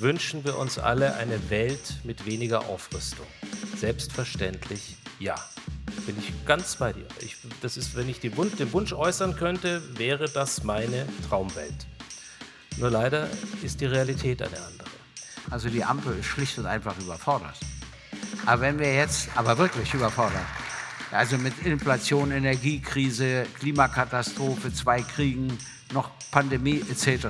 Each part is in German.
wünschen wir uns alle eine Welt mit weniger Aufrüstung. Selbstverständlich ja. Bin ich ganz bei dir. Ich, das ist, wenn ich den Wunsch äußern könnte, wäre das meine Traumwelt. Nur leider ist die Realität eine andere. Also die Ampel ist schlicht und einfach überfordert. Aber wenn wir jetzt, aber wirklich überfordert, also mit Inflation, Energiekrise, Klimakatastrophe, zwei Kriegen, noch Pandemie etc.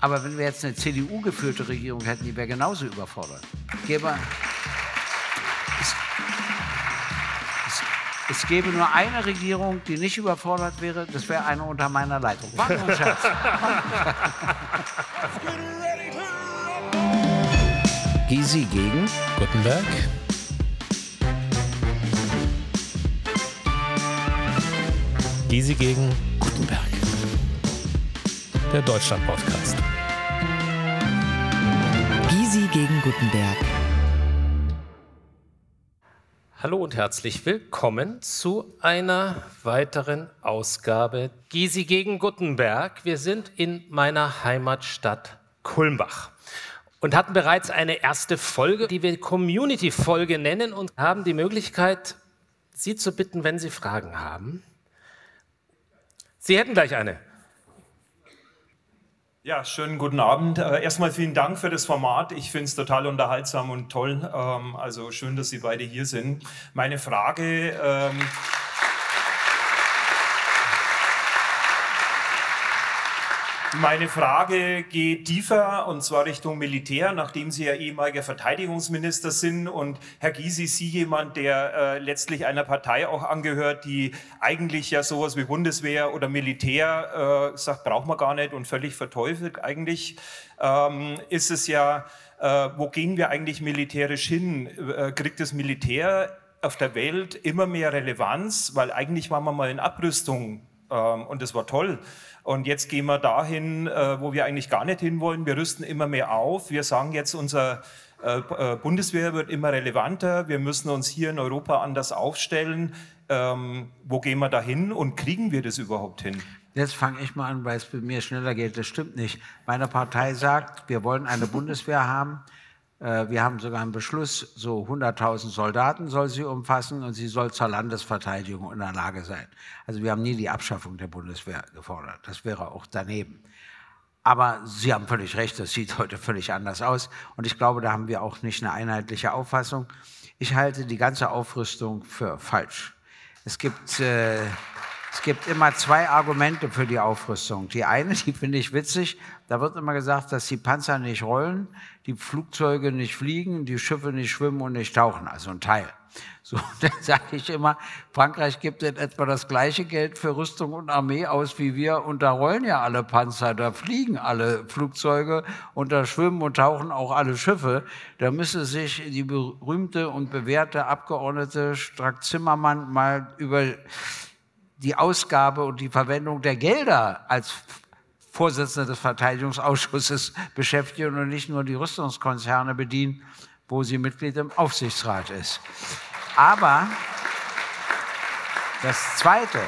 Aber wenn wir jetzt eine CDU-geführte Regierung hätten, die wäre genauso überfordert. Gäbe, es, es, es, gäbe nur eine Regierung, die nicht überfordert wäre, das wäre eine unter meiner Leitung. War nur ein Scherz. Gysi gegen Gutenberg. Gysi gegen Gutenberg. Der Deutschland-Podcast. Gysi gegen Gutenberg. Hallo und herzlich willkommen zu einer weiteren Ausgabe Gysi gegen Gutenberg. Wir sind in meiner Heimatstadt Kulmbach und hatten bereits eine erste Folge, die wir Community-Folge nennen und haben die Möglichkeit, Sie zu bitten, wenn Sie Fragen haben. Sie hätten gleich eine. Ja, schönen guten Abend. Äh, erstmal vielen Dank für das Format. Ich finde es total unterhaltsam und toll. Ähm, also schön, dass Sie beide hier sind. Meine Frage. Ähm Meine Frage geht tiefer und zwar Richtung Militär, nachdem Sie ja ehemaliger Verteidigungsminister sind und Herr Gysi, Sie jemand, der äh, letztlich einer Partei auch angehört, die eigentlich ja sowas wie Bundeswehr oder Militär äh, sagt, braucht man gar nicht und völlig verteufelt eigentlich, ähm, ist es ja, äh, wo gehen wir eigentlich militärisch hin? Äh, kriegt das Militär auf der Welt immer mehr Relevanz, weil eigentlich waren wir mal in Abrüstung ähm, und das war toll. Und jetzt gehen wir dahin, äh, wo wir eigentlich gar nicht hinwollen. Wir rüsten immer mehr auf. Wir sagen jetzt, unser äh, äh, Bundeswehr wird immer relevanter. Wir müssen uns hier in Europa anders aufstellen. Ähm, wo gehen wir da hin und kriegen wir das überhaupt hin? Jetzt fange ich mal an, weil es bei mir schneller geht. Das stimmt nicht. Meine Partei sagt, wir wollen eine Bundeswehr haben. Äh, wir haben sogar einen Beschluss, so 100.000 Soldaten soll sie umfassen und sie soll zur Landesverteidigung in der Lage sein. Also wir haben nie die Abschaffung der Bundeswehr gefordert. Das wäre auch daneben. Aber Sie haben völlig recht, das sieht heute völlig anders aus. Und ich glaube, da haben wir auch nicht eine einheitliche Auffassung. Ich halte die ganze Aufrüstung für falsch. Es gibt, äh, es gibt immer zwei Argumente für die Aufrüstung. Die eine, die finde ich witzig, da wird immer gesagt, dass die Panzer nicht rollen, die Flugzeuge nicht fliegen, die Schiffe nicht schwimmen und nicht tauchen, also ein Teil. So, dann sage ich immer, Frankreich gibt in etwa das gleiche Geld für Rüstung und Armee aus wie wir und da rollen ja alle Panzer, da fliegen alle Flugzeuge und da schwimmen und tauchen auch alle Schiffe. Da müsste sich die berühmte und bewährte Abgeordnete Strack-Zimmermann mal über die Ausgabe und die Verwendung der Gelder als Vorsitzender des Verteidigungsausschusses beschäftigen und nicht nur die Rüstungskonzerne bedienen, wo sie Mitglied im Aufsichtsrat ist. Aber das Zweite,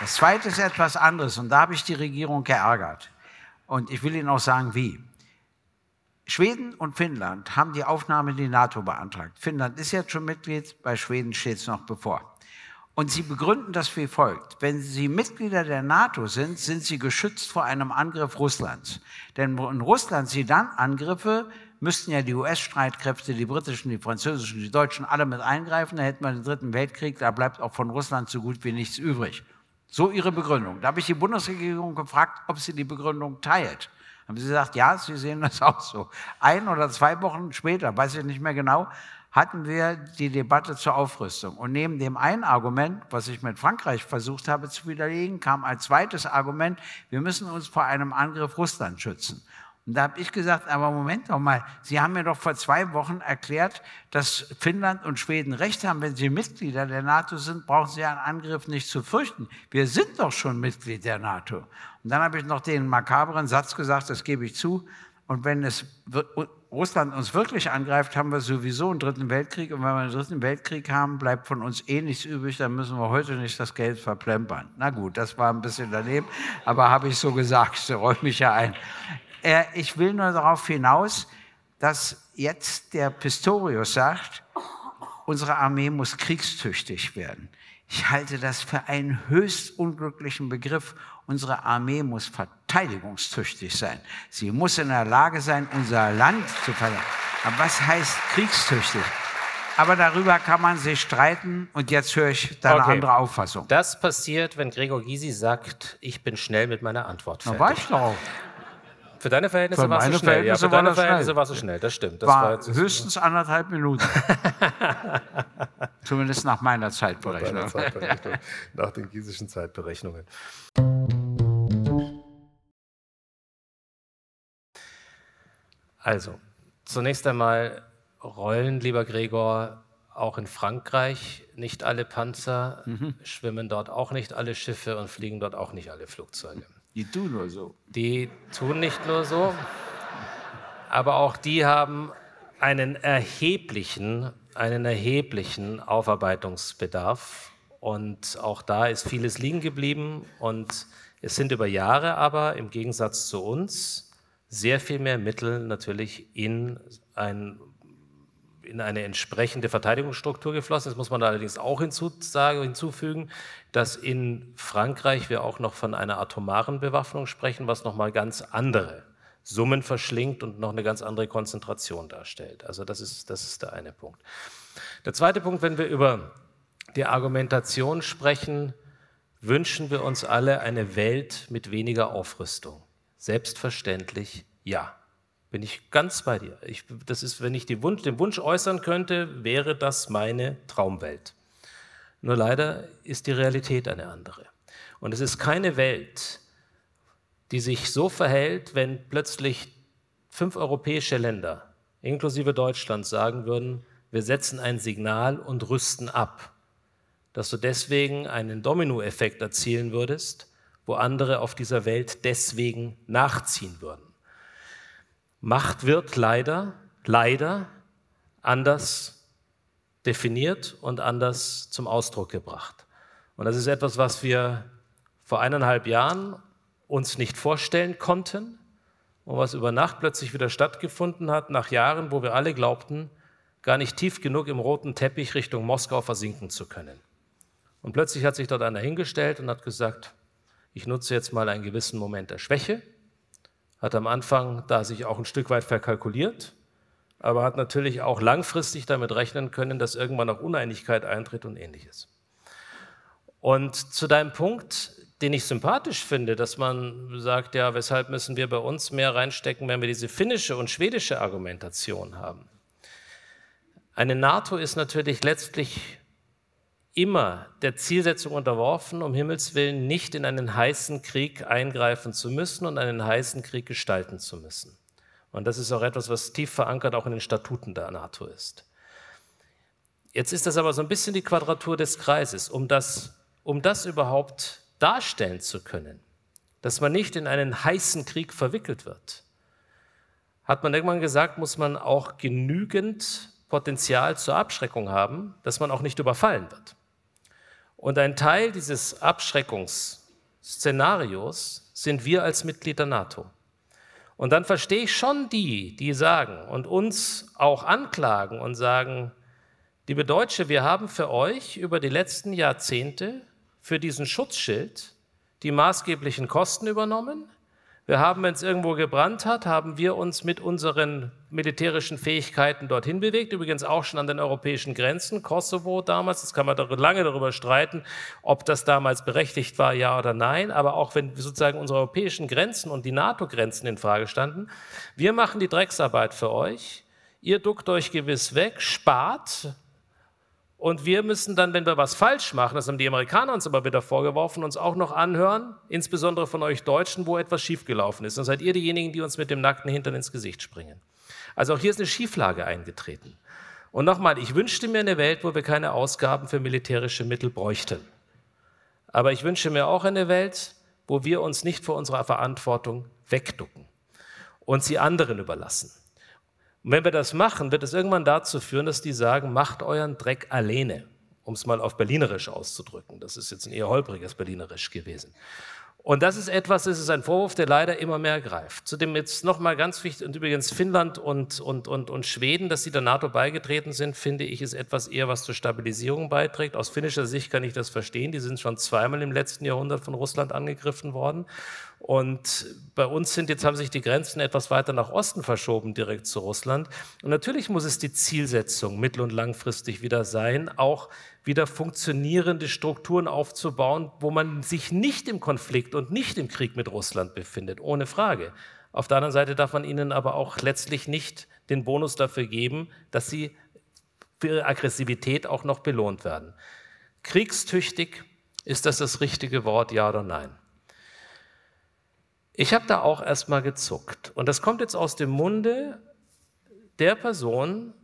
das Zweite ist etwas anderes und da habe ich die Regierung geärgert. Und ich will Ihnen auch sagen, wie. Schweden und Finnland haben die Aufnahme in die NATO beantragt. Finnland ist jetzt schon Mitglied, bei Schweden steht es noch bevor. Und sie begründen das wie folgt. Wenn sie Mitglieder der NATO sind, sind sie geschützt vor einem Angriff Russlands. Denn in Russland sie dann Angriffe, müssten ja die US-Streitkräfte, die britischen, die französischen, die deutschen alle mit eingreifen. Da hätten wir den dritten Weltkrieg, da bleibt auch von Russland so gut wie nichts übrig. So ihre Begründung. Da habe ich die Bundesregierung gefragt, ob sie die Begründung teilt. Haben sie gesagt, ja, sie sehen das auch so. Ein oder zwei Wochen später, weiß ich nicht mehr genau, hatten wir die Debatte zur Aufrüstung. Und neben dem einen Argument, was ich mit Frankreich versucht habe zu widerlegen, kam als zweites Argument, wir müssen uns vor einem Angriff Russland schützen. Und da habe ich gesagt, aber Moment doch mal, Sie haben mir doch vor zwei Wochen erklärt, dass Finnland und Schweden recht haben. Wenn Sie Mitglieder der NATO sind, brauchen Sie einen Angriff nicht zu fürchten. Wir sind doch schon Mitglied der NATO. Und dann habe ich noch den makabren Satz gesagt, das gebe ich zu. Und wenn es Russland uns wirklich angreift, haben wir sowieso einen dritten Weltkrieg. Und wenn wir einen dritten Weltkrieg haben, bleibt von uns eh nichts übrig. Dann müssen wir heute nicht das Geld verplempern. Na gut, das war ein bisschen daneben, aber habe ich so gesagt. So räume ich ja ein. Äh, ich will nur darauf hinaus, dass jetzt der Pistorius sagt, unsere Armee muss kriegstüchtig werden. Ich halte das für einen höchst unglücklichen Begriff. Unsere Armee muss verteidigungstüchtig sein. Sie muss in der Lage sein, unser Land zu verteidigen. Aber was heißt kriegstüchtig? Aber darüber kann man sich streiten und jetzt höre ich da eine Okay. andere Auffassung. Das passiert, wenn Gregor Gysi sagt, ich bin schnell mit meiner Antwort Na, fertig. war ich doch. Für deine Verhältnisse warst du schnell. Ja, für war deine. Verhältnisse warst du schnell, das stimmt. Das war War höchstens anderthalb Minuten. Zumindest nach meiner Zeitberechnung. Deiner Zeitberechnung, nach den giesischen Zeitberechnungen. Also, zunächst einmal rollen, lieber Gregor, auch in Frankreich nicht alle Panzer, schwimmen dort auch nicht alle Schiffe und fliegen dort auch nicht alle Flugzeuge. Die tun nur so. Die tun nicht nur so, aber auch die haben einen erheblichen, einen erheblichen Aufarbeitungsbedarf. Und auch da ist vieles liegen geblieben. Und es sind über Jahre aber im Gegensatz zu uns sehr viel mehr Mittel natürlich in, ein, in eine entsprechende Verteidigungsstruktur geflossen. Das muss man allerdings auch hinzusagen, hinzufügen, dass in Frankreich wir auch noch von einer atomaren Bewaffnung sprechen, was nochmal ganz andere Summen verschlingt und noch eine ganz andere Konzentration darstellt. Also das ist, das ist der eine Punkt. Der zweite Punkt, wenn wir über die Argumentation sprechen, wünschen wir uns alle eine Welt mit weniger Aufrüstung. Selbstverständlich ja. Bin ich ganz bei dir. Ich, das ist, wenn ich Wunsch, den Wunsch äußern könnte, wäre das meine Traumwelt. Nur leider ist die Realität eine andere. Und es ist keine Welt, die sich so verhält, wenn plötzlich fünf europäische Länder, inklusive Deutschland, sagen würden, wir setzen ein Signal und rüsten ab, dass du deswegen einen Dominoeffekt erzielen würdest, wo andere auf dieser Welt deswegen nachziehen würden. Macht wird leider, leider anders definiert und anders zum Ausdruck gebracht. Und das ist etwas, was wir vor eineinhalb Jahren uns nicht vorstellen konnten und was über Nacht plötzlich wieder stattgefunden hat, nach Jahren, wo wir alle glaubten, gar nicht tief genug im roten Teppich Richtung Moskau versinken zu können. Und plötzlich hat sich dort einer hingestellt und hat gesagt, ich nutze jetzt mal einen gewissen Moment der Schwäche, hat am Anfang da sich auch ein Stück weit verkalkuliert, aber hat natürlich auch langfristig damit rechnen können, dass irgendwann auch Uneinigkeit eintritt und ähnliches. Und zu deinem Punkt, den ich sympathisch finde, dass man sagt, ja, weshalb müssen wir bei uns mehr reinstecken, wenn wir diese finnische und schwedische Argumentation haben. Eine NATO ist natürlich letztlich immer der Zielsetzung unterworfen, um Himmels Willen nicht in einen heißen Krieg eingreifen zu müssen und einen heißen Krieg gestalten zu müssen. Und das ist auch etwas, was tief verankert auch in den Statuten der NATO ist. Jetzt ist das aber so ein bisschen die Quadratur des Kreises, um das, um das überhaupt darstellen zu können, dass man nicht in einen heißen Krieg verwickelt wird. Hat man irgendwann gesagt, muss man auch genügend Potenzial zur Abschreckung haben, dass man auch nicht überfallen wird. Und ein Teil dieses Abschreckungsszenarios sind wir als Mitglied der NATO. Und dann verstehe ich schon die, die sagen und uns auch anklagen und sagen, liebe Deutsche, wir haben für euch über die letzten Jahrzehnte für diesen Schutzschild die maßgeblichen Kosten übernommen. Wir haben, wenn es irgendwo gebrannt hat, haben wir uns mit unseren militärischen Fähigkeiten dorthin bewegt, übrigens auch schon an den europäischen Grenzen, Kosovo damals, das kann man lange darüber streiten, ob das damals berechtigt war, ja oder nein, aber auch wenn sozusagen unsere europäischen Grenzen und die NATO-Grenzen in Frage standen, wir machen die Drecksarbeit für euch, ihr duckt euch gewiss weg, spart, und wir müssen dann, wenn wir was falsch machen, das haben die Amerikaner uns aber wieder vorgeworfen, uns auch noch anhören, insbesondere von euch Deutschen, wo etwas schiefgelaufen ist. Dann seid ihr diejenigen, die uns mit dem nackten Hintern ins Gesicht springen. Also auch hier ist eine Schieflage eingetreten. Und nochmal, ich wünschte mir eine Welt, wo wir keine Ausgaben für militärische Mittel bräuchten. Aber ich wünsche mir auch eine Welt, wo wir uns nicht vor unserer Verantwortung wegducken und sie anderen überlassen. Und wenn wir das machen, wird es irgendwann dazu führen, dass die sagen, macht euren Dreck alleine, um es mal auf Berlinerisch auszudrücken. Das ist jetzt ein eher holpriges Berlinerisch gewesen. Und das ist etwas, das ist ein Vorwurf, der leider immer mehr greift. Zudem jetzt nochmal ganz wichtig, und übrigens Finnland und, und, und, und Schweden, dass sie der NATO beigetreten sind, finde ich, ist etwas eher, was zur Stabilisierung beiträgt. Aus finnischer Sicht kann ich das verstehen. Die sind schon zweimal im letzten Jahrhundert von Russland angegriffen worden. Und bei uns sind jetzt haben sich die Grenzen etwas weiter nach Osten verschoben, direkt zu Russland. Und natürlich muss es die Zielsetzung mittel- und langfristig wieder sein, auch wieder funktionierende Strukturen aufzubauen, wo man sich nicht im Konflikt und nicht im Krieg mit Russland befindet, ohne Frage. Auf der anderen Seite darf man ihnen aber auch letztlich nicht den Bonus dafür geben, dass sie für ihre Aggressivität auch noch belohnt werden. Kriegstüchtig, ist das das richtige Wort, ja oder nein? Ich habe da auch erstmal gezuckt. Und das kommt jetzt aus dem Munde der Person,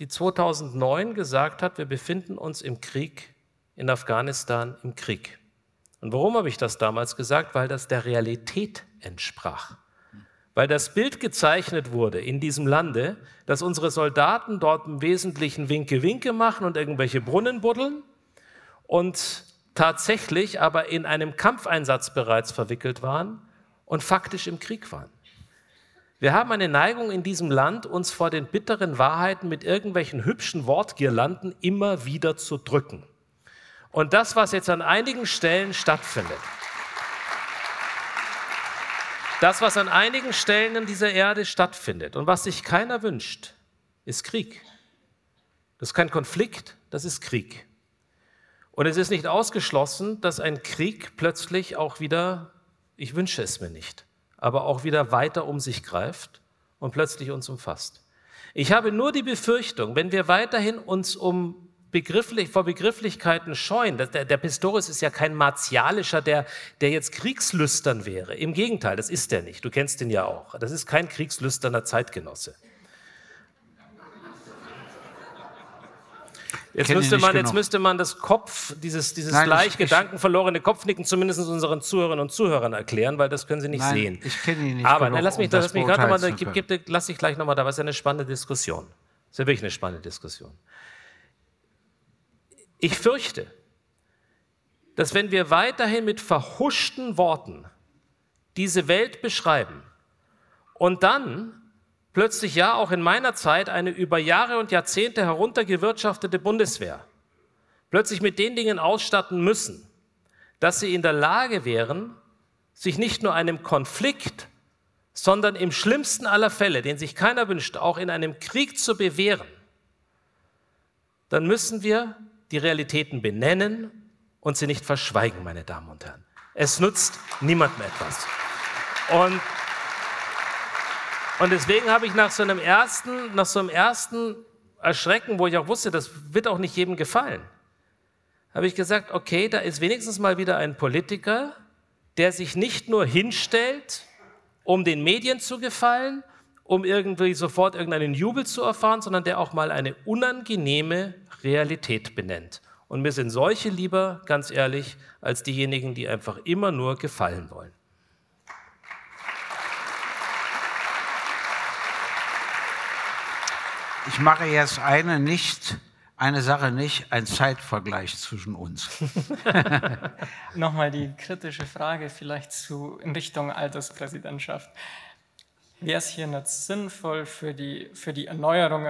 die 2009 gesagt hat, wir befinden uns im Krieg in Afghanistan, im Krieg. Und warum habe ich das damals gesagt? Weil das der Realität entsprach. Weil das Bild gezeichnet wurde in diesem Lande, dass unsere Soldaten dort im Wesentlichen Winke-Winke machen und irgendwelche Brunnen buddeln und tatsächlich aber in einem Kampfeinsatz bereits verwickelt waren und faktisch im Krieg waren. Wir haben eine Neigung in diesem Land, uns vor den bitteren Wahrheiten mit irgendwelchen hübschen Wortgirlanden immer wieder zu drücken. Und das, was jetzt an einigen Stellen stattfindet, das, was an einigen Stellen in dieser Erde stattfindet und was sich keiner wünscht, ist Krieg. Das ist kein Konflikt, das ist Krieg. Und es ist nicht ausgeschlossen, dass ein Krieg plötzlich auch wieder ich wünsche es mir nicht, aber auch wieder weiter um sich greift und plötzlich uns umfasst. Ich habe nur die Befürchtung, wenn wir weiterhin uns um begrifflich, vor Begrifflichkeiten scheuen, der, der Pistorius ist ja kein martialischer, der, der jetzt kriegslüstern wäre. Im Gegenteil, das ist er nicht. Du kennst ihn ja auch. Das ist kein kriegslüsterner Zeitgenosse. Jetzt müsste, man, jetzt müsste man das Kopf, dieses, dieses Nein, leicht gedankenverlorene Kopfnicken zumindest unseren Zuhörerinnen und Zuhörern erklären, weil das können sie nicht Nein, sehen. Ich kenne ihn nicht. Aber genug, lass mich, um lass mich gerade nochmal, gib, gib, lass ich gleich nochmal da, was ist ja eine spannende Diskussion. Das ist ja wirklich eine spannende Diskussion. Ich fürchte, dass wenn wir weiterhin mit verhuschten Worten diese Welt beschreiben und dann plötzlich ja auch in meiner Zeit eine über Jahre und Jahrzehnte heruntergewirtschaftete Bundeswehr plötzlich mit den Dingen ausstatten müssen, dass sie in der Lage wären, sich nicht nur einem Konflikt, sondern im schlimmsten aller Fälle, den sich keiner wünscht, auch in einem Krieg zu bewähren, dann müssen wir die Realitäten benennen und sie nicht verschweigen, meine Damen und Herren. Es nutzt niemandem etwas. Und und deswegen habe ich nach so einem ersten, nach so einem ersten Erschrecken, wo ich auch wusste, das wird auch nicht jedem gefallen, habe ich gesagt, okay, da ist wenigstens mal wieder ein Politiker, der sich nicht nur hinstellt, um den Medien zu gefallen, um irgendwie sofort irgendeinen Jubel zu erfahren, sondern der auch mal eine unangenehme Realität benennt. Und mir sind solche lieber, ganz ehrlich, als diejenigen, die einfach immer nur gefallen wollen. Ich mache jetzt eine nicht, eine Sache nicht, ein Zeitvergleich zwischen uns. Nochmal die kritische Frage vielleicht zu, in Richtung Alterspräsidentschaft. Wäre es hier nicht sinnvoll für die, für die Erneuerung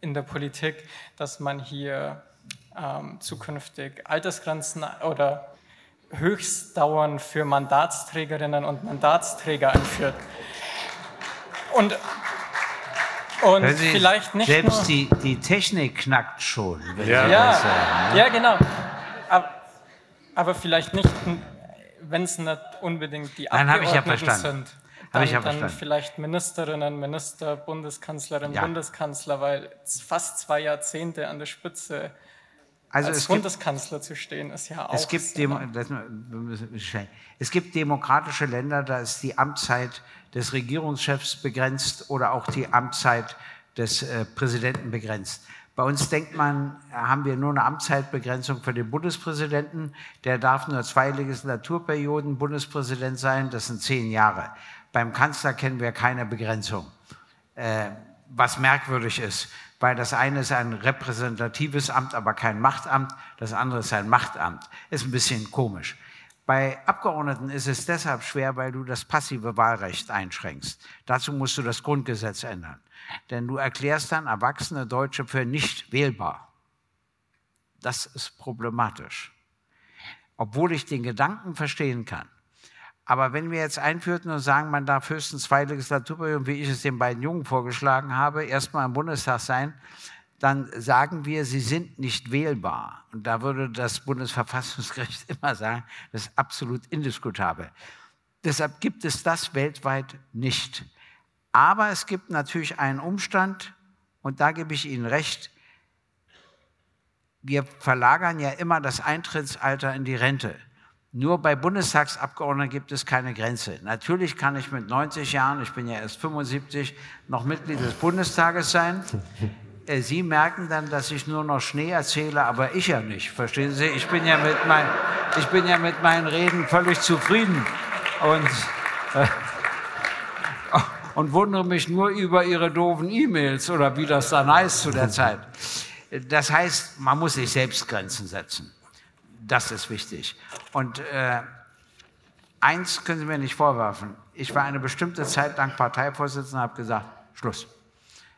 in der Politik, dass man hier ähm, zukünftig Altersgrenzen oder Höchstdauern für Mandatsträgerinnen und Mandatsträger einführt? Und und Sie, vielleicht nicht selbst nur, die, die Technik knackt schon. Ja, ja, sagen, ne? ja, genau. Aber, aber vielleicht nicht, wenn es nicht unbedingt die Nein, Abgeordneten ja sind. Dann, ich ja dann vielleicht Ministerinnen, Minister, Bundeskanzlerin, ja. Bundeskanzler, weil fast zwei Jahrzehnte an der Spitze also als Bundeskanzler gibt, zu stehen, ist ja auch. Es gibt, Demo, es gibt demokratische Länder, da ist die Amtszeit des Regierungschefs begrenzt oder auch die Amtszeit des äh, Präsidenten begrenzt. Bei uns denkt man, haben wir nur eine Amtszeitbegrenzung für den Bundespräsidenten. Der darf nur zwei Legislaturperioden Bundespräsident sein, das sind zehn Jahre. Beim Kanzler kennen wir keine Begrenzung, äh, was merkwürdig ist, weil das eine ist ein repräsentatives Amt, aber kein Machtamt, das andere ist ein Machtamt. Ist ein bisschen komisch. Bei Abgeordneten ist es deshalb schwer, weil du das passive Wahlrecht einschränkst. Dazu musst du das Grundgesetz ändern. Denn du erklärst dann erwachsene Deutsche für nicht wählbar. Das ist problematisch. Obwohl ich den Gedanken verstehen kann. Aber wenn wir jetzt einführten und sagen, man darf höchstens zwei Legislaturperioden, wie ich es den beiden Jungen vorgeschlagen habe, erstmal im Bundestag sein, dann sagen wir, sie sind nicht wählbar. Und da würde das Bundesverfassungsgericht immer sagen, das ist absolut indiskutabel. Deshalb gibt es das weltweit nicht. Aber es gibt natürlich einen Umstand, und da gebe ich Ihnen recht, wir verlagern ja immer das Eintrittsalter in die Rente. Nur bei Bundestagsabgeordneten gibt es keine Grenze. Natürlich kann ich mit 90 Jahren, ich bin ja erst 75, noch Mitglied des Bundestages sein. Äh, Sie merken dann, dass ich nur noch Schnee erzähle, aber ich ja nicht. Verstehen Sie? Ich bin ja mit, mein, ich bin ja mit meinen Reden völlig zufrieden und, äh, und wundere mich nur über Ihre doofen E-Mails oder wie das dann heißt zu der Zeit. Das heißt, man muss sich selbst Grenzen setzen. Das ist wichtig. Und äh, eins können Sie mir nicht vorwerfen. Ich war eine bestimmte Zeit lang Parteivorsitzender und habe gesagt, Schluss.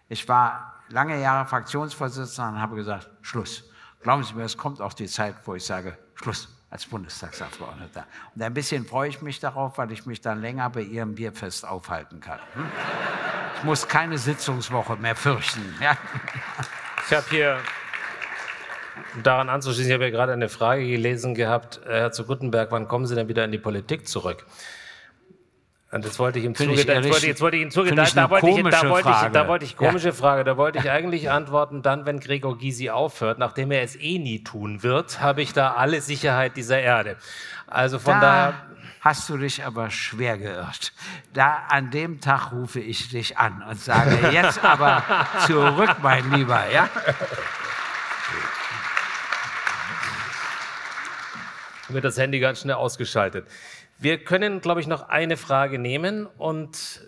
Ich war lange Jahre Fraktionsvorsitzender und habe gesagt, Schluss. Glauben Sie mir, es kommt auch die Zeit, wo ich sage, Schluss als Bundestagsabgeordneter. Und ein bisschen freue ich mich darauf, weil ich mich dann länger bei Ihrem Bierfest aufhalten kann. Hm? Ich muss keine Sitzungswoche mehr fürchten. Ja? Ich habe hier daran anzuschließen, ich habe ja gerade eine Frage gelesen gehabt, äh, Herr zu Guttenberg, wann kommen Sie denn wieder in die Politik zurück? Und jetzt wollte ich ihm zuge jetzt wollte, jetzt wollte ich ihm zuge da, da, wollte ich, da, wollte ich, da wollte ich komische ja. Frage, da wollte ich eigentlich antworten, dann, wenn Gregor Gysi aufhört, nachdem er es eh nie tun wird, habe ich da alle Sicherheit dieser Erde. Also von da daher hast du dich aber schwer geirrt. Da an dem Tag rufe ich dich an und sage jetzt aber zurück, mein Lieber, ja? Wird das Handy ganz schnell ausgeschaltet. Wir können, glaube ich, noch eine Frage nehmen und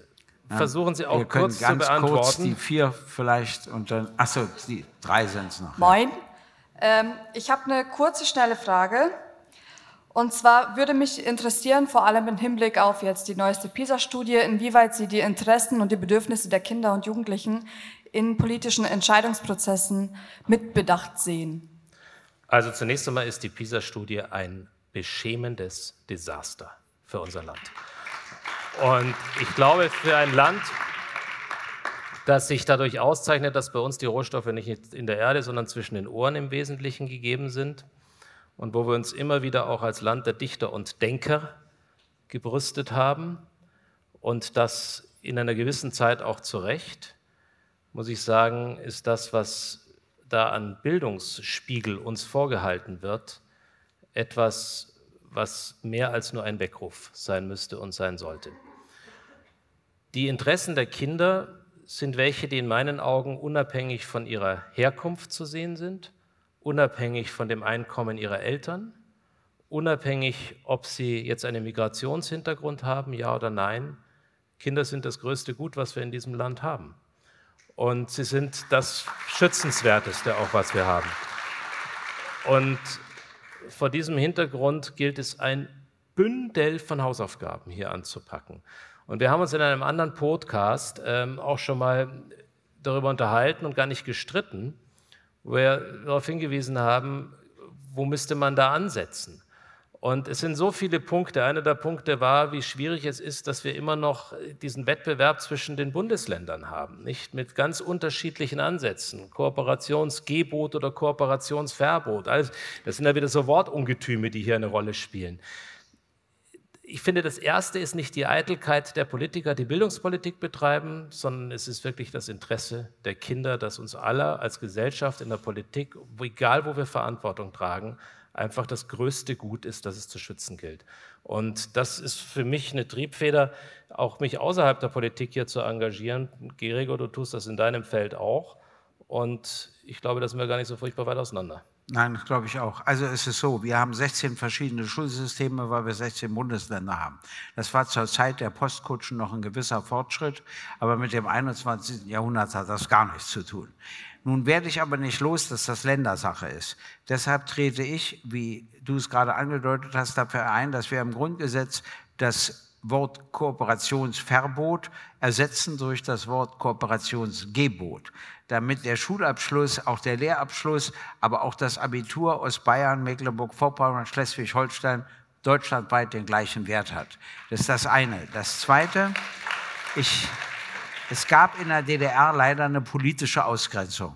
ja, versuchen sie auch kurz zu beantworten. Kurz die vier vielleicht und dann, achso, die drei sind es noch. Moin. Ähm, ich habe eine kurze, schnelle Frage. Und zwar würde mich interessieren, vor allem im Hinblick auf jetzt die neueste PISA-Studie, inwieweit Sie die Interessen und die Bedürfnisse der Kinder und Jugendlichen in politischen Entscheidungsprozessen mitbedacht sehen. Also zunächst einmal ist die PISA-Studie ein beschämendes Desaster für unser Land. Und ich glaube, für ein Land, das sich dadurch auszeichnet, dass bei uns die Rohstoffe nicht in der Erde, sondern zwischen den Ohren im Wesentlichen gegeben sind und wo wir uns immer wieder auch als Land der Dichter und Denker gebrüstet haben und das in einer gewissen Zeit auch zu Recht, muss ich sagen, ist das, was da an Bildungsspiegel uns vorgehalten wird, etwas, was mehr als nur ein Weckruf sein müsste und sein sollte. Die Interessen der Kinder sind welche, die in meinen Augen unabhängig von ihrer Herkunft zu sehen sind, unabhängig von dem Einkommen ihrer Eltern, unabhängig, ob sie jetzt einen Migrationshintergrund haben, ja oder nein. Kinder sind das größte Gut, was wir in diesem Land haben. Und sie sind das Schützenswerteste auch, was wir haben. Und vor diesem Hintergrund gilt es, ein Bündel von Hausaufgaben hier anzupacken. Und wir haben uns in einem anderen Podcast ähm, auch schon mal darüber unterhalten und gar nicht gestritten, wo wir darauf hingewiesen haben, wo müsste man da ansetzen? Und es sind so viele Punkte. Einer der Punkte war, wie schwierig es ist, dass wir immer noch diesen Wettbewerb zwischen den Bundesländern haben, nicht mit ganz unterschiedlichen Ansätzen, Kooperationsgebot oder Kooperationsverbot. Also, das sind ja wieder so Wortungetüme, die hier eine Rolle spielen. Ich finde, das Erste ist nicht die Eitelkeit der Politiker, die Bildungspolitik betreiben, sondern es ist wirklich das Interesse der Kinder, das uns alle als Gesellschaft in der Politik, egal wo wir Verantwortung tragen, einfach das größte Gut ist, das es zu schützen gilt. Und das ist für mich eine Triebfeder, auch mich außerhalb der Politik hier zu engagieren. Gregor, du tust das in deinem Feld auch. Und ich glaube, da sind wir gar nicht so furchtbar weit auseinander. Nein, glaube ich auch. Also es ist so, wir haben 16 verschiedene Schulsysteme, weil wir 16 Bundesländer haben. Das war zur Zeit der Postkutschen noch ein gewisser Fortschritt, aber mit dem 21. Jahrhundert hat das gar nichts zu tun. Nun werde ich aber nicht los, dass das Ländersache ist. Deshalb trete ich, wie du es gerade angedeutet hast, dafür ein, dass wir im Grundgesetz das Wort Kooperationsverbot ersetzen durch das Wort Kooperationsgebot, damit der Schulabschluss, auch der Lehrabschluss, aber auch das Abitur aus Bayern, Mecklenburg-Vorpommern und Schleswig-Holstein deutschlandweit den gleichen Wert hat. Das ist das eine. Das zweite, ich, es gab in der DDR leider eine politische Ausgrenzung.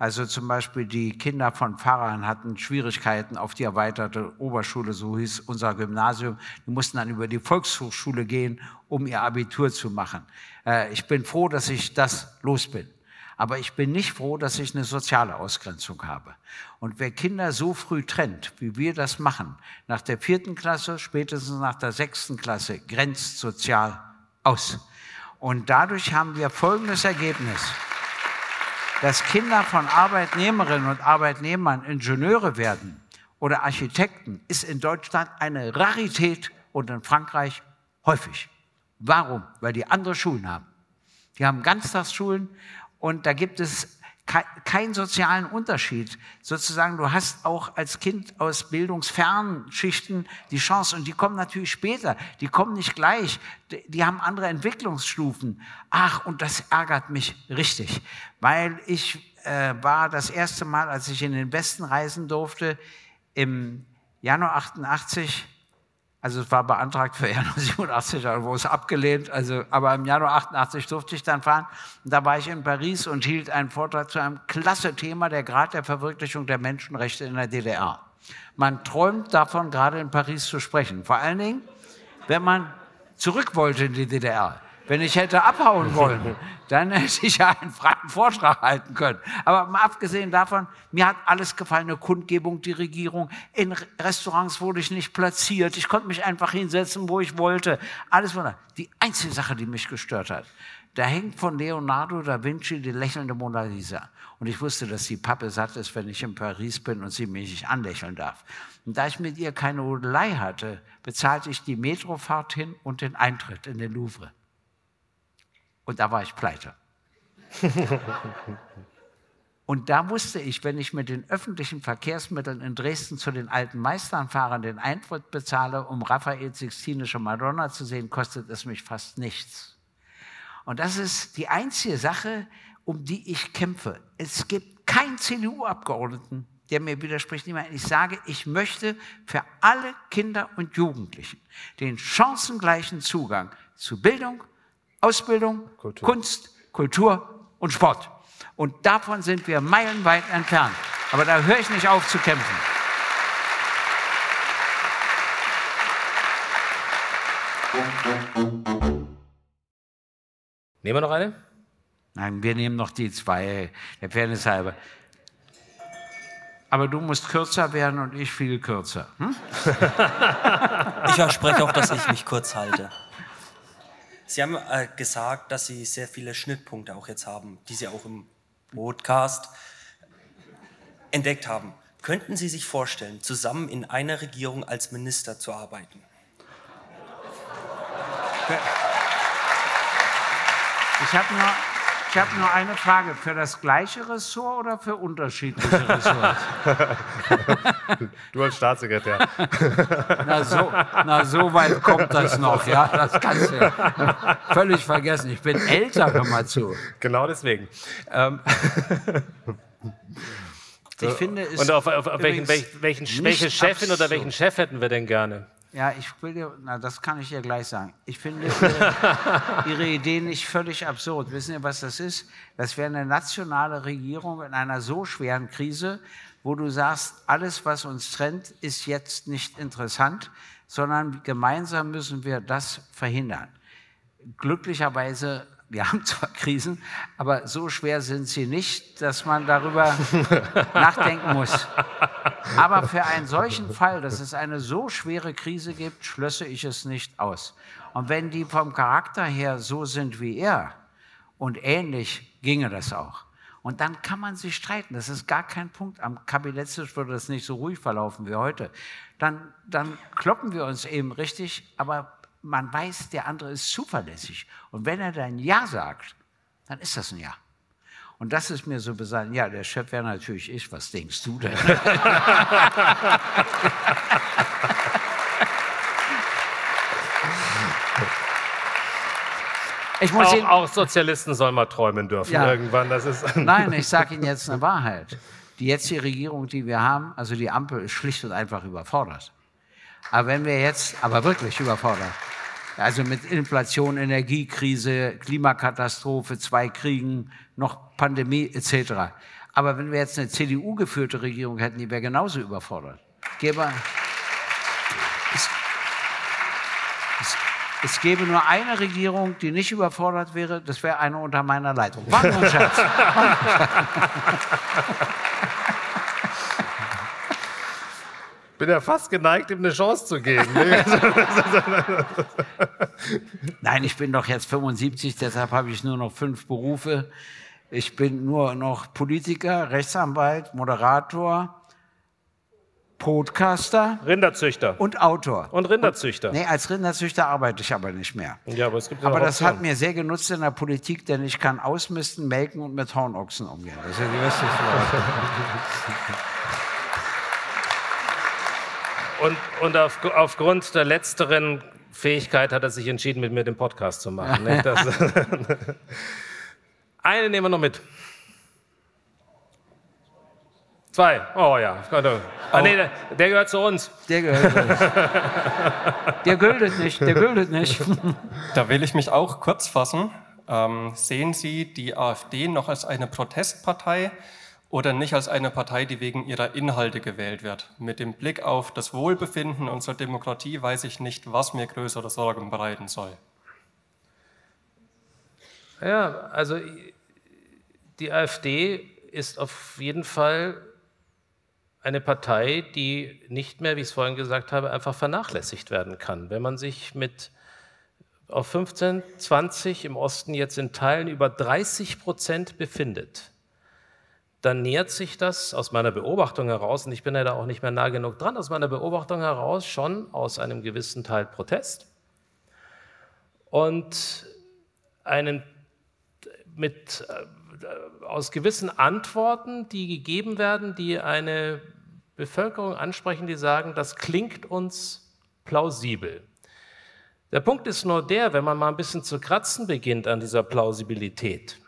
Also zum Beispiel die Kinder von Pfarrern hatten Schwierigkeiten auf die erweiterte Oberschule, so hieß unser Gymnasium. Die mussten dann über die Volkshochschule gehen, um ihr Abitur zu machen. Äh, ich bin froh, dass ich das los bin. Aber ich bin nicht froh, dass ich eine soziale Ausgrenzung habe. Und wer Kinder so früh trennt, wie wir das machen, nach der vierten Klasse, spätestens nach der sechsten Klasse, grenzt sozial aus. Und dadurch haben wir folgendes Ergebnis dass Kinder von Arbeitnehmerinnen und Arbeitnehmern Ingenieure werden oder Architekten, ist in Deutschland eine Rarität und in Frankreich häufig. Warum? Weil die andere Schulen haben. Die haben Ganztagsschulen und da gibt es keinen sozialen Unterschied. Sozusagen, du hast auch als Kind aus bildungsfernen Schichten die Chance und die kommen natürlich später, die kommen nicht gleich, die haben andere Entwicklungsstufen. Ach, und das ärgert mich richtig, weil ich äh, war das erste Mal, als ich in den Westen reisen durfte, im Januar 88 also es war beantragt für Januar 87, aber wurde es abgelehnt. Also, aber im Januar 88 durfte ich dann fahren. Da war ich in Paris und hielt einen Vortrag zu einem klasse Thema, der Grad der Verwirklichung der Menschenrechte in der DDR. Man träumt davon, gerade in Paris zu sprechen. Vor allen Dingen, wenn man zurück wollte in die DDR. Wenn ich hätte abhauen wollen, dann hätte ich ja einen freien Vortrag halten können. Aber mal abgesehen davon, mir hat alles gefallen, eine Kundgebung, die Regierung. In Restaurants wurde ich nicht platziert. Ich konnte mich einfach hinsetzen, wo ich wollte. Alles wunderbar. Die einzige Sache, die mich gestört hat, da hängt von Leonardo da Vinci die lächelnde Mona Lisa. Und ich wusste, dass die Pappe satt ist, wenn ich in Paris bin und sie mich nicht anlächeln darf. Und da ich mit ihr keine Hodelei hatte, bezahlte ich die Metrofahrt hin und den Eintritt in den Louvre. Und da war ich pleite. Und da wusste ich, wenn ich mit den öffentlichen Verkehrsmitteln in Dresden zu den alten Meistern fahre, den Eintritt bezahle, um Raphael Sixtinische Madonna zu sehen, kostet es mich fast nichts. Und das ist die einzige Sache, um die ich kämpfe. Es gibt keinen CDU-Abgeordneten, der mir widerspricht. Ich sage, ich möchte für alle Kinder und Jugendlichen den chancengleichen Zugang zu Bildung, Ausbildung, Kultur. Kunst, Kultur und Sport. Und davon sind wir meilenweit entfernt. Aber da höre ich nicht auf zu kämpfen. Nehmen wir noch eine? Nein, wir nehmen noch die zwei, der Fairness halber. Aber du musst kürzer werden und ich viel kürzer. Hm? ich verspreche auch, dass ich mich kurz halte. Sie haben äh, gesagt, dass Sie sehr viele Schnittpunkte auch jetzt haben, die Sie auch im Podcast entdeckt haben. Könnten Sie sich vorstellen, zusammen in einer Regierung als Minister zu arbeiten? Ich habe nur ich habe nur eine Frage. Für das gleiche Ressort oder für unterschiedliche Ressorts? du als Staatssekretär. Na so, na, so weit kommt das noch. Ja, das kannst du ja völlig vergessen. Ich bin älter, hör mal zu. Genau deswegen. Ähm. Ich finde, Und auf, auf, auf welchen, welchen, welche Chefin oder welchen Chef hätten wir denn gerne? Ja, ich will dir, na, das kann ich dir gleich sagen. Ich finde ihre, ihre Idee nicht völlig absurd. Wissen Sie, was das ist? Das wäre eine nationale Regierung in einer so schweren Krise, wo du sagst, alles, was uns trennt, ist jetzt nicht interessant, sondern gemeinsam müssen wir das verhindern. Glücklicherweise wir haben zwar Krisen, aber so schwer sind sie nicht, dass man darüber nachdenken muss. Aber für einen solchen Fall, dass es eine so schwere Krise gibt, schlösse ich es nicht aus. Und wenn die vom Charakter her so sind wie er und ähnlich, ginge das auch. Und dann kann man sich streiten. Das ist gar kein Punkt. Am Kabinettstisch würde das nicht so ruhig verlaufen wie heute. Dann, dann kloppen wir uns eben richtig, aber man weiß, der andere ist zuverlässig. Und wenn er dann Ja sagt, dann ist das ein Ja. Und das ist mir so besonders. Ja, der Chef wäre natürlich ich. Was denkst du denn? Auch, Ihnen, auch Sozialisten sollen mal träumen dürfen ja. irgendwann. Das ist Nein, ich sage Ihnen jetzt eine Wahrheit. Die jetzige Regierung, die wir haben, also die Ampel, ist schlicht und einfach überfordert. Aber wenn wir jetzt, aber wirklich überfordert, also mit Inflation, Energiekrise, Klimakatastrophe, zwei Kriegen, noch Pandemie etc. Aber wenn wir jetzt eine CDU-geführte Regierung hätten, die wäre genauso überfordert. Gäbe, es, es, es gäbe nur eine Regierung, die nicht überfordert wäre, das wäre eine unter meiner Leitung. War nur ein Scherz. Bin ja fast geneigt, ihm eine Chance zu geben. Nein, ich bin doch jetzt 75, deshalb habe ich nur noch fünf Berufe. Ich bin nur noch Politiker, Rechtsanwalt, Moderator, Podcaster. Rinderzüchter. Und Autor. Und Rinderzüchter. Und, nee, als Rinderzüchter arbeite ich aber nicht mehr. Ja, aber es gibt aber das hat mir sehr genutzt in der Politik, denn ich kann ausmisten, melken und mit Hornochsen umgehen. Das ist ja die wichtigste Und, und auf, aufgrund der letzteren Fähigkeit hat er sich entschieden, mit mir den Podcast zu machen. Ne? Das, eine nehmen wir noch mit. Zwei. Oh ja. Ah, nee, der, der, gehört zu uns. Der gehört zu uns. der gültet nicht. Der gültet nicht. Da will ich mich auch kurz fassen. Ähm, sehen Sie die AfD noch als eine Protestpartei oder nicht als eine Partei, die wegen ihrer Inhalte gewählt wird. Mit dem Blick auf das Wohlbefinden unserer Demokratie weiß ich nicht, was mir größere Sorgen bereiten soll. Ja, also die AfD ist auf jeden Fall eine Partei, die nicht mehr, wie ich es vorhin gesagt habe, einfach vernachlässigt werden kann. Wenn man sich mit auf 15, 20 im Osten jetzt in Teilen über 30 Prozent befindet, dann nähert sich das aus meiner Beobachtung heraus, und ich bin ja da auch nicht mehr nah genug dran, aus meiner Beobachtung heraus schon aus einem gewissen Teil Protest und einen mit, äh, aus gewissen Antworten, die gegeben werden, die eine Bevölkerung ansprechen, die sagen, das klingt uns plausibel. Der Punkt ist nur der, wenn man mal ein bisschen zu kratzen beginnt an dieser Plausibilität,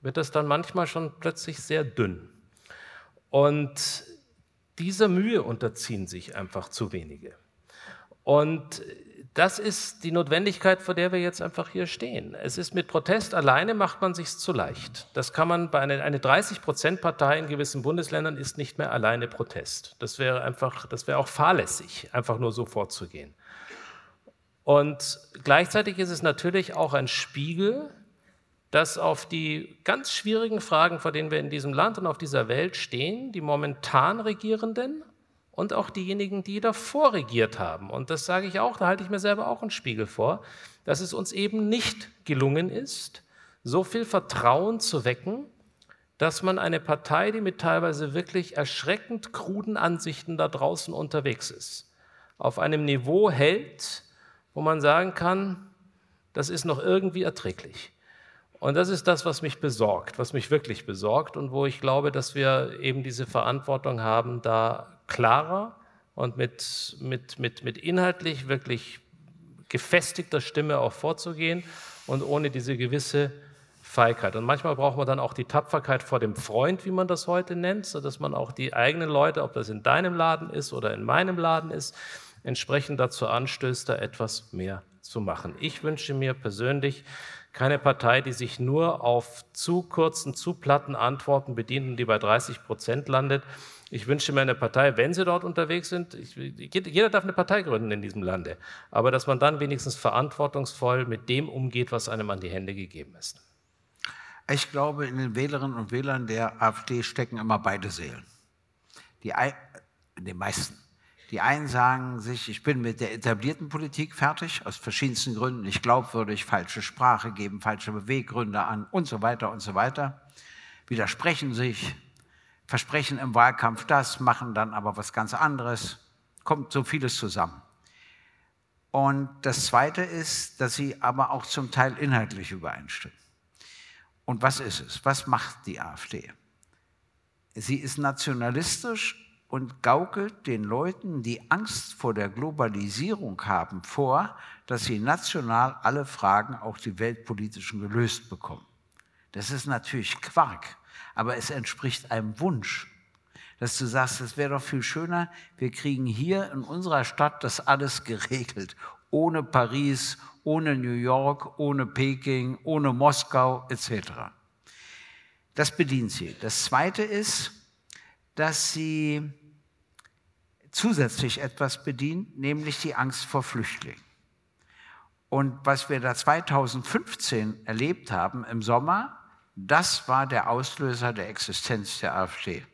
wird das dann manchmal schon plötzlich sehr dünn. Und dieser Mühe unterziehen sich einfach zu wenige. Und das ist die Notwendigkeit, vor der wir jetzt einfach hier stehen. Es ist mit Protest alleine macht man sich zu leicht. Das kann man bei einer eine 30 Prozent Partei in gewissen Bundesländern ist nicht mehr alleine Protest. Das wäre einfach, das wäre auch fahrlässig, einfach nur so vorzugehen. Und gleichzeitig ist es natürlich auch ein Spiegel dass auf die ganz schwierigen Fragen, vor denen wir in diesem Land und auf dieser Welt stehen, die momentan Regierenden und auch diejenigen, die davor regiert haben, und das sage ich auch, da halte ich mir selber auch einen Spiegel vor, dass es uns eben nicht gelungen ist, so viel Vertrauen zu wecken, dass man eine Partei, die mit teilweise wirklich erschreckend kruden Ansichten da draußen unterwegs ist, auf einem Niveau hält, wo man sagen kann, das ist noch irgendwie erträglich. Und das ist das, was mich besorgt, was mich wirklich besorgt und wo ich glaube, dass wir eben diese Verantwortung haben, da klarer und mit, mit, mit, mit inhaltlich wirklich gefestigter Stimme auch vorzugehen und ohne diese gewisse Feigheit. Und manchmal braucht man dann auch die Tapferkeit vor dem Freund, wie man das heute nennt, sodass man auch die eigenen Leute, ob das in deinem Laden ist oder in meinem Laden ist, entsprechend dazu anstößt, da etwas mehr zu machen. Ich wünsche mir persönlich, keine Partei, die sich nur auf zu kurzen, zu platten Antworten bedient und die bei 30 Prozent landet. Ich wünsche mir eine Partei, wenn sie dort unterwegs sind, ich, jeder darf eine Partei gründen in diesem Lande, aber dass man dann wenigstens verantwortungsvoll mit dem umgeht, was einem an die Hände gegeben ist. Ich glaube, in den Wählerinnen und Wählern der AfD stecken immer beide Seelen. Die, in den meisten. Die einen sagen sich, ich bin mit der etablierten Politik fertig, aus verschiedensten Gründen, nicht glaubwürdig, falsche Sprache, geben falsche Beweggründe an und so weiter und so weiter. widersprechen sich, versprechen im Wahlkampf das, machen dann aber was ganz anderes. Kommt so vieles zusammen. Und das Zweite ist, dass sie aber auch zum Teil inhaltlich übereinstimmen. Und was ist es? Was macht die AfD? Sie ist nationalistisch und gaukelt den Leuten, die Angst vor der Globalisierung haben, vor, dass sie national alle Fragen, auch die weltpolitischen, gelöst bekommen. Das ist natürlich Quark, aber es entspricht einem Wunsch, dass du sagst, es wäre doch viel schöner, wir kriegen hier in unserer Stadt das alles geregelt, ohne Paris, ohne New York, ohne Peking, ohne Moskau etc. Das bedient sie. Das Zweite ist, dass sie zusätzlich etwas bedient, nämlich die Angst vor Flüchtlingen. Und was wir da 2015 erlebt haben im Sommer, das war der Auslöser der Existenz der AfD.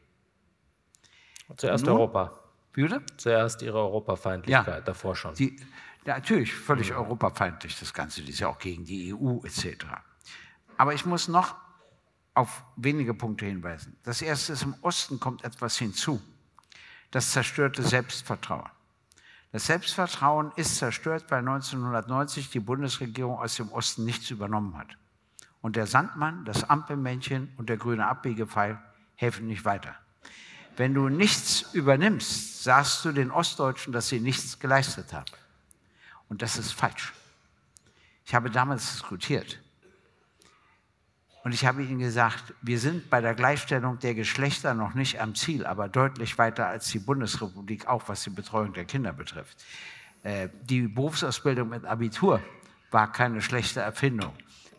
Zuerst Nun, Europa. Wie Zuerst ihre Europafeindlichkeit, ja, davor schon. Die, ja, natürlich, völlig mhm. europafeindlich das Ganze, die ist ja auch gegen die EU etc. Aber ich muss noch auf wenige Punkte hinweisen. Das erste ist, im Osten kommt etwas hinzu. Das zerstörte Selbstvertrauen. Das Selbstvertrauen ist zerstört, weil 1990 die Bundesregierung aus dem Osten nichts übernommen hat. Und der Sandmann, das Ampelmännchen und der grüne Abbiegepfeil helfen nicht weiter. Wenn du nichts übernimmst, sagst du den Ostdeutschen, dass sie nichts geleistet haben. Und das ist falsch. Ich habe damals diskutiert. Und ich habe ihnen gesagt, wir sind bei der Gleichstellung der Geschlechter noch nicht am Ziel, aber deutlich weiter als die Bundesrepublik, auch was die Betreuung der Kinder betrifft. Äh, die Berufsausbildung mit Abitur war keine schlechte Erfindung.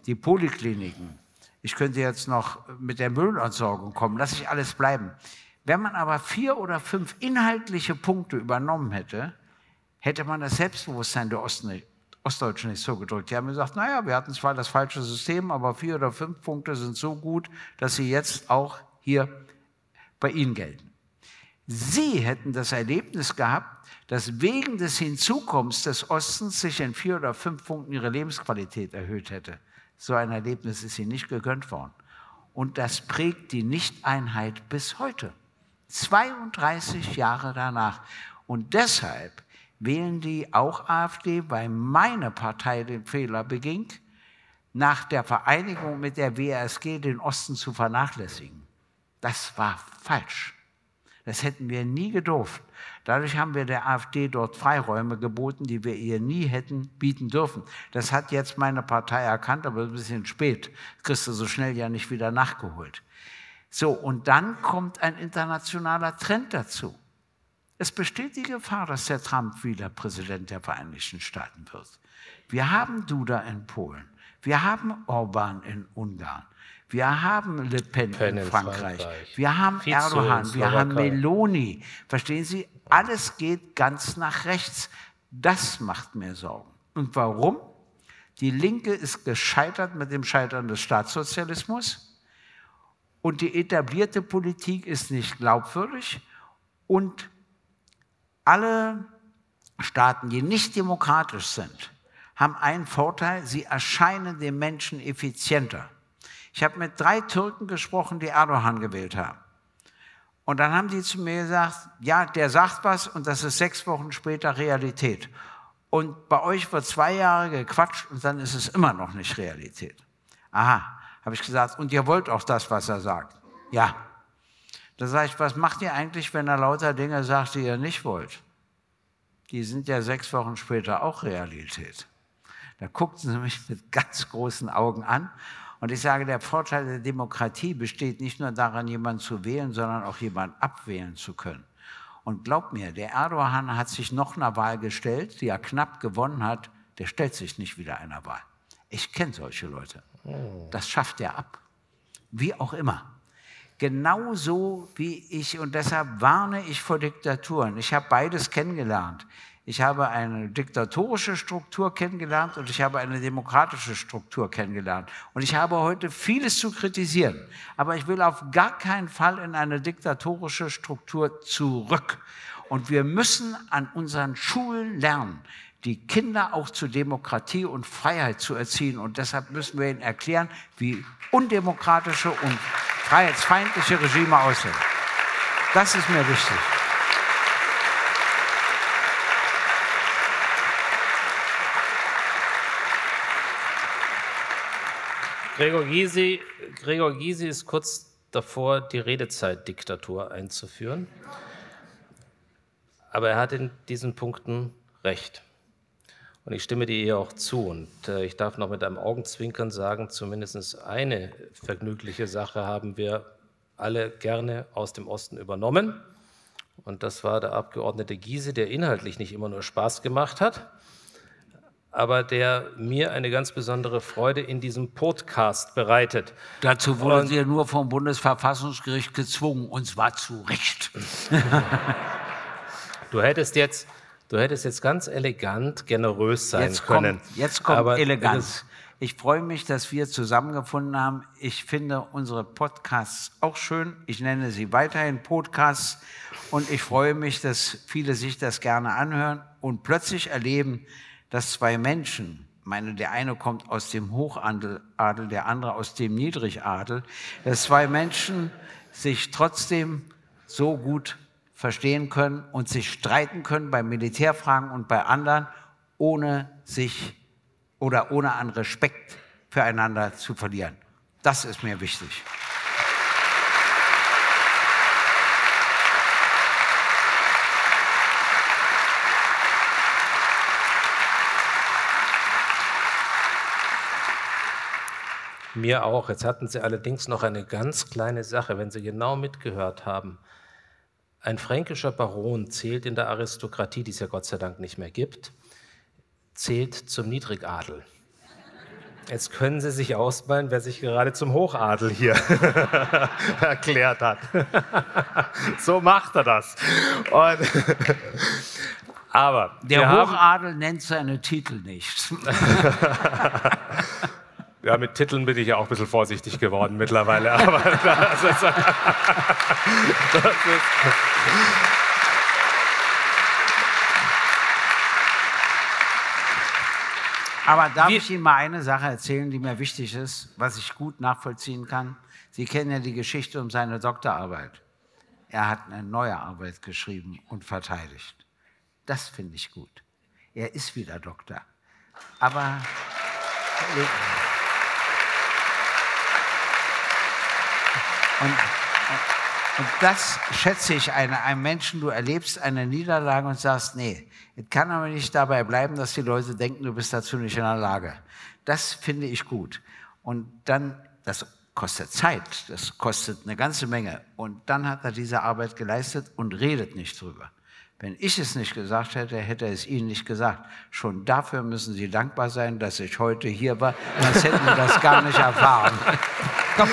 Die Polikliniken, ich könnte jetzt noch mit der Müllentsorgung kommen, lasse ich alles bleiben. Wenn man aber vier oder fünf inhaltliche Punkte übernommen hätte, hätte man das Selbstbewusstsein der Osten Ostdeutschen nicht so gedrückt. Die haben gesagt, naja, wir hatten zwar das falsche System, aber vier oder fünf Punkte sind so gut, dass sie jetzt auch hier bei Ihnen gelten. Sie hätten das Erlebnis gehabt, dass wegen des Hinzukommens des Ostens sich in vier oder fünf Punkten ihre Lebensqualität erhöht hätte. So ein Erlebnis ist ihnen nicht gegönnt worden. Und das prägt die Nichteinheit bis heute. 32 Jahre danach. Und deshalb wählen die auch AfD, weil meine Partei den Fehler beging, nach der Vereinigung mit der WASG den Osten zu vernachlässigen. Das war falsch. Das hätten wir nie gedurft. Dadurch haben wir der AfD dort Freiräume geboten, die wir ihr nie hätten bieten dürfen. Das hat jetzt meine Partei erkannt, aber ein bisschen spät. Das kriegst du so schnell ja nicht wieder nachgeholt. So, und dann kommt ein internationaler Trend dazu. Es besteht die Gefahr, dass der Trump wieder Präsident der Vereinigten Staaten wird. Wir haben Duda in Polen. Wir haben Orban in Ungarn. Wir haben Le Pen, Pen in, Frankreich. Frankreich. Wir haben Fico Erdogan. Wir haben Meloni. Verstehen Sie? Alles geht ganz nach rechts. Das macht mir Sorgen. Und warum? Die Linke ist gescheitert mit dem Scheitern des Staatssozialismus. Und die etablierte Politik ist nicht glaubwürdig. Und alle Staaten, die nicht demokratisch sind, haben einen Vorteil, sie erscheinen den Menschen effizienter. Ich habe mit drei Türken gesprochen, die Erdogan gewählt haben. Und dann haben die zu mir gesagt, ja, der sagt was und das ist sechs Wochen später Realität. Und bei euch wird zwei Jahre gequatscht und dann ist es immer noch nicht Realität. Aha, habe ich gesagt, und ihr wollt auch das, was er sagt. Ja, da sage ich, was macht ihr eigentlich, wenn er lauter Dinge sagt, die ihr nicht wollt? Die sind ja sechs Wochen später auch Realität. Da guckten sie mich mit ganz großen Augen an. Und ich sage, der Vorteil der Demokratie besteht nicht nur daran, jemanden zu wählen, sondern auch jemanden abwählen zu können. Und glaub mir, der Erdogan hat sich noch einer Wahl gestellt, die er knapp gewonnen hat. Der stellt sich nicht wieder einer Wahl. Ich kenne solche Leute. Oh. Das schafft er ab. Wie auch immer. Genauso wie ich, und deshalb warne ich vor Diktaturen. Ich habe beides kennengelernt. Ich habe eine diktatorische Struktur kennengelernt und ich habe eine demokratische Struktur kennengelernt. Und ich habe heute vieles zu kritisieren. Aber ich will auf gar keinen Fall in eine diktatorische Struktur zurück. Und wir müssen an unseren Schulen lernen, die Kinder auch zu Demokratie und Freiheit zu erziehen. Und deshalb müssen wir ihnen erklären, wie undemokratische und freiheitsfeindliche Regime aushält. Das ist mir wichtig. Gregor Gysi, Gregor Gysi ist kurz davor, die Redezeitdiktatur einzuführen. Aber er hat in diesen Punkten recht. Und ich stimme dir hier auch zu. Und äh, ich darf noch mit einem Augenzwinkern sagen, zumindest eine vergnügliche Sache haben wir alle gerne aus dem Osten übernommen. Und das war der Abgeordnete Giese, der inhaltlich nicht immer nur Spaß gemacht hat, aber der mir eine ganz besondere Freude in diesem Podcast bereitet. Dazu wurden Sie ja nur vom Bundesverfassungsgericht gezwungen, und zwar zu Recht. du hättest jetzt, du hättest jetzt ganz elegant generös sein jetzt können. Kommt, jetzt kommt aber Eleganz. Ich freue mich, dass wir zusammengefunden haben. Ich finde unsere Podcasts auch schön. Ich nenne sie weiterhin Podcasts. Und ich freue mich, dass viele sich das gerne anhören und plötzlich erleben, dass zwei Menschen, meine, der eine kommt aus dem Hochadel, der andere aus dem Niedrigadel, dass zwei Menschen sich trotzdem so gut verstehen können und sich streiten können bei Militärfragen und bei anderen, ohne sich oder ohne an Respekt füreinander zu verlieren. Das ist mir wichtig. Mir auch. Jetzt hatten Sie allerdings noch eine ganz kleine Sache, wenn Sie genau mitgehört haben. Ein fränkischer Baron zählt in der Aristokratie, die es ja Gott sei Dank nicht mehr gibt, zählt zum Niedrigadel. Jetzt können Sie sich ausmalen, wer sich gerade zum Hochadel hier erklärt hat. so macht er das. Und aber der Hochadel nennt seine Titel nicht. Ja, mit Titeln bin ich ja auch ein bisschen vorsichtig geworden mittlerweile. Aber das ist, das ist Aber darf ich Ihnen mal eine Sache erzählen, die mir wichtig ist, was ich gut nachvollziehen kann? Sie kennen ja die Geschichte um seine Doktorarbeit. Er hat eine neue Arbeit geschrieben und verteidigt. Das finde ich gut. Er ist wieder Doktor. Aber Und, und das schätze ich einem, einem Menschen, du erlebst eine Niederlage und sagst, nee, es kann aber nicht dabei bleiben, dass die Leute denken, du bist dazu nicht in der Lage. Das finde ich gut. Und dann, das kostet Zeit, das kostet eine ganze Menge. Und dann hat er diese Arbeit geleistet und redet nicht drüber. Wenn ich es nicht gesagt hätte, hätte er es Ihnen nicht gesagt. Schon dafür müssen Sie dankbar sein, dass ich heute hier war, sonst hätten wir das gar nicht erfahren. Komm.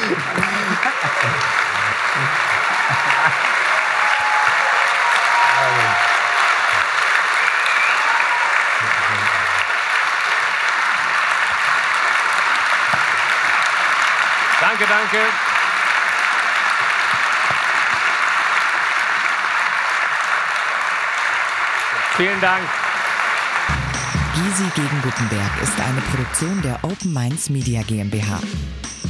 Danke, danke. Vielen Dank. Gysi gegen Gutenberg ist eine Produktion der Open Minds Media GmbH.